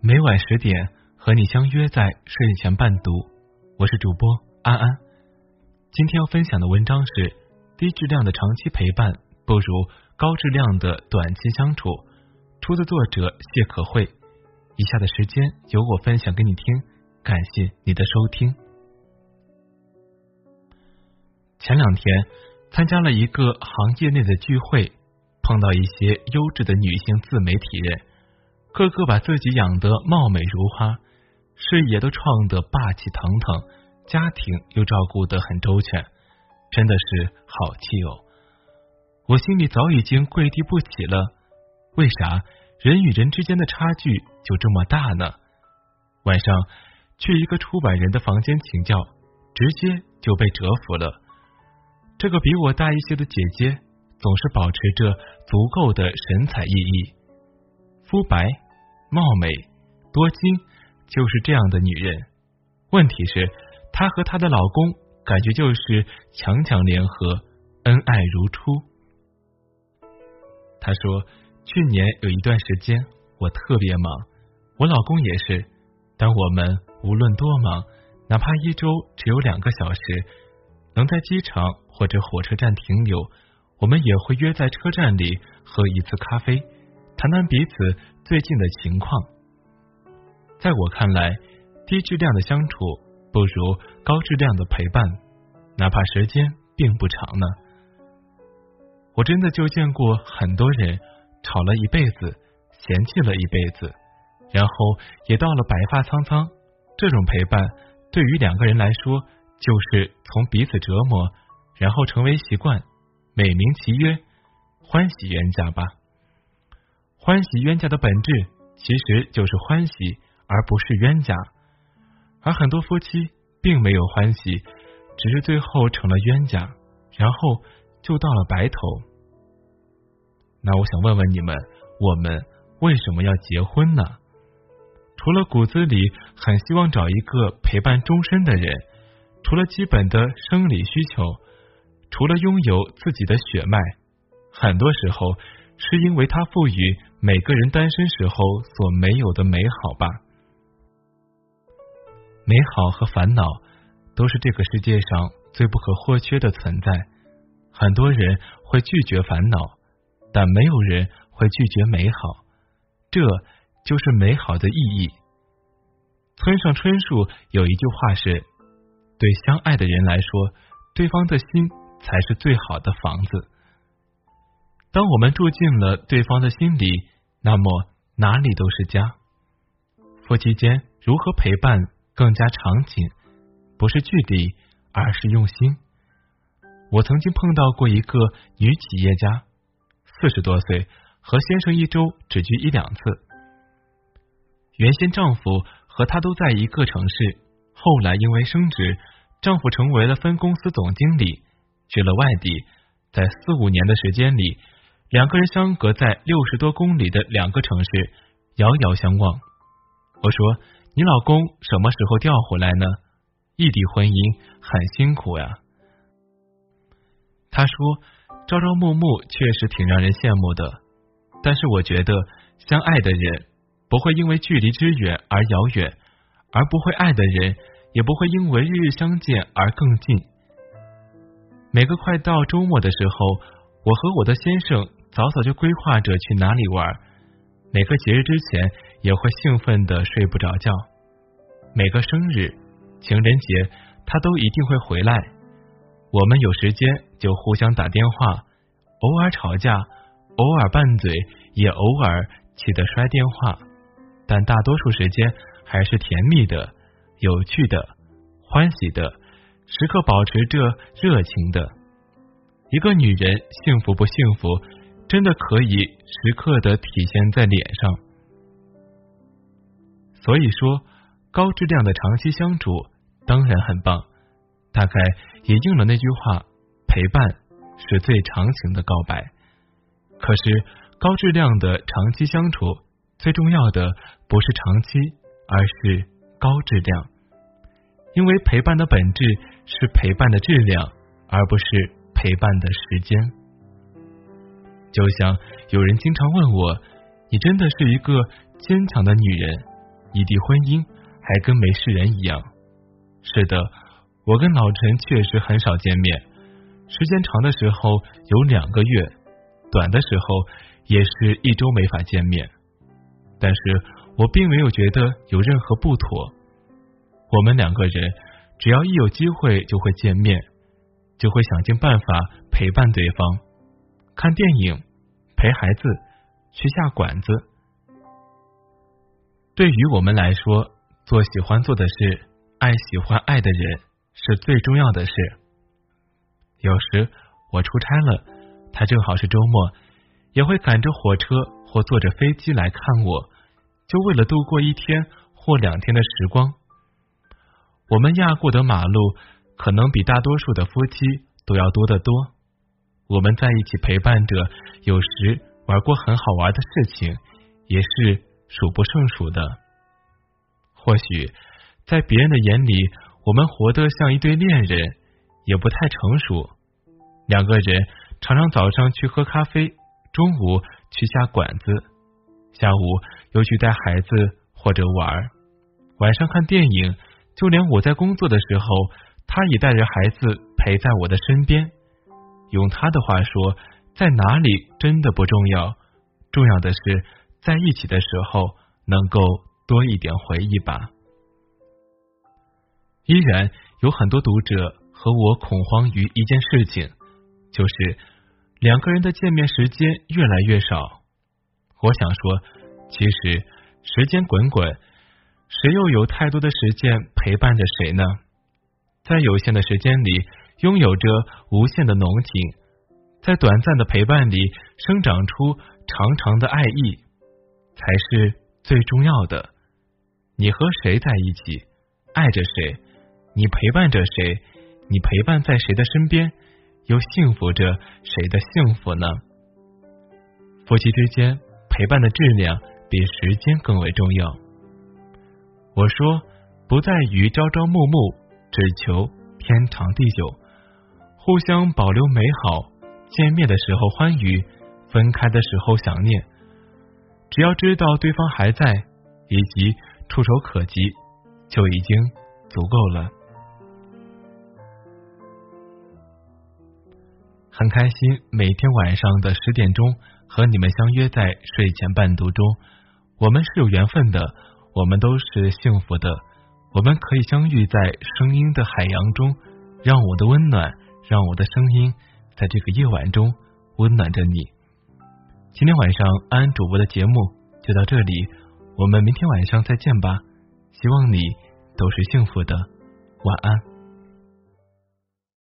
每晚十点和你相约在睡前伴读，我是主播安安。今天要分享的文章是：低质量的长期陪伴不如高质量的短期相处，出自作者谢可慧。以下的时间由我分享给你听，感谢你的收听。前两天参加了一个行业内的聚会，碰到一些优质的女性自媒体人。个个把自己养得貌美如花，事业都创得霸气腾腾，家庭又照顾得很周全，真的是好气哦！我心里早已经跪地不起了。为啥人与人之间的差距就这么大呢？晚上去一个出版人的房间请教，直接就被折服了。这个比我大一些的姐姐，总是保持着足够的神采奕奕。肤白、貌美、多金，就是这样的女人。问题是，她和她的老公感觉就是强强联合，恩爱如初。她说，去年有一段时间我特别忙，我老公也是。但我们无论多忙，哪怕一周只有两个小时，能在机场或者火车站停留，我们也会约在车站里喝一次咖啡。谈谈彼此最近的情况，在我看来，低质量的相处不如高质量的陪伴，哪怕时间并不长呢。我真的就见过很多人吵了一辈子，嫌弃了一辈子，然后也到了白发苍苍。这种陪伴对于两个人来说，就是从彼此折磨，然后成为习惯，美名其曰欢喜冤家吧。欢喜冤家的本质其实就是欢喜，而不是冤家。而很多夫妻并没有欢喜，只是最后成了冤家，然后就到了白头。那我想问问你们，我们为什么要结婚呢？除了骨子里很希望找一个陪伴终身的人，除了基本的生理需求，除了拥有自己的血脉，很多时候。是因为它赋予每个人单身时候所没有的美好吧？美好和烦恼都是这个世界上最不可或缺的存在。很多人会拒绝烦恼，但没有人会拒绝美好。这就是美好的意义。村上春树有一句话是：“对相爱的人来说，对方的心才是最好的房子。”当我们住进了对方的心里，那么哪里都是家。夫妻间如何陪伴更加长情？不是距离，而是用心。我曾经碰到过一个女企业家，四十多岁，和先生一周只聚一两次。原先丈夫和她都在一个城市，后来因为升职，丈夫成为了分公司总经理，去了外地，在四五年的时间里。两个人相隔在六十多公里的两个城市，遥遥相望。我说：“你老公什么时候调回来呢？异地婚姻很辛苦呀。”他说：“朝朝暮暮确实挺让人羡慕的，但是我觉得相爱的人不会因为距离之远而遥远，而不会爱的人也不会因为日日相见而更近。每个快到周末的时候，我和我的先生。”早早就规划着去哪里玩，每个节日之前也会兴奋的睡不着觉。每个生日、情人节，他都一定会回来。我们有时间就互相打电话，偶尔吵架，偶尔拌嘴，也偶尔气得摔电话。但大多数时间还是甜蜜的、有趣的、欢喜的，时刻保持着热情的。一个女人幸福不幸福？真的可以时刻的体现在脸上，所以说高质量的长期相处当然很棒，大概也应了那句话：陪伴是最长情的告白。可是高质量的长期相处最重要的不是长期，而是高质量，因为陪伴的本质是陪伴的质量，而不是陪伴的时间。就像有人经常问我，你真的是一个坚强的女人，异地婚姻还跟没事人一样。是的，我跟老陈确实很少见面，时间长的时候有两个月，短的时候也是一周没法见面。但是我并没有觉得有任何不妥。我们两个人只要一有机会就会见面，就会想尽办法陪伴对方，看电影，陪孩子，去下馆子。对于我们来说，做喜欢做的事。爱喜欢爱的人是最重要的事。有时我出差了，他正好是周末，也会赶着火车或坐着飞机来看我，就为了度过一天或两天的时光。我们压过的马路可能比大多数的夫妻都要多得多。我们在一起陪伴着，有时玩过很好玩的事情，也是数不胜数的。或许。在别人的眼里，我们活得像一对恋人，也不太成熟。两个人常常早上去喝咖啡，中午去下馆子，下午又去带孩子或者玩，晚上看电影。就连我在工作的时候，他也带着孩子陪在我的身边。用他的话说，在哪里真的不重要，重要的是在一起的时候能够多一点回忆吧。依然有很多读者和我恐慌于一件事情，就是两个人的见面时间越来越少。我想说，其实时间滚滚，谁又有太多的时间陪伴着谁呢？在有限的时间里，拥有着无限的浓情，在短暂的陪伴里生长出长长的爱意，才是最重要的。你和谁在一起，爱着谁？你陪伴着谁？你陪伴在谁的身边？又幸福着谁的幸福呢？夫妻之间陪伴的质量比时间更为重要。我说，不在于朝朝暮暮，只求天长地久，互相保留美好。见面的时候欢愉，分开的时候想念。只要知道对方还在，以及触手可及，就已经足够了。很开心，每天晚上的十点钟和你们相约在睡前伴读中。我们是有缘分的，我们都是幸福的。我们可以相遇在声音的海洋中，让我的温暖，让我的声音在这个夜晚中温暖着你。今天晚上安安主播的节目就到这里，我们明天晚上再见吧。希望你都是幸福的，晚安。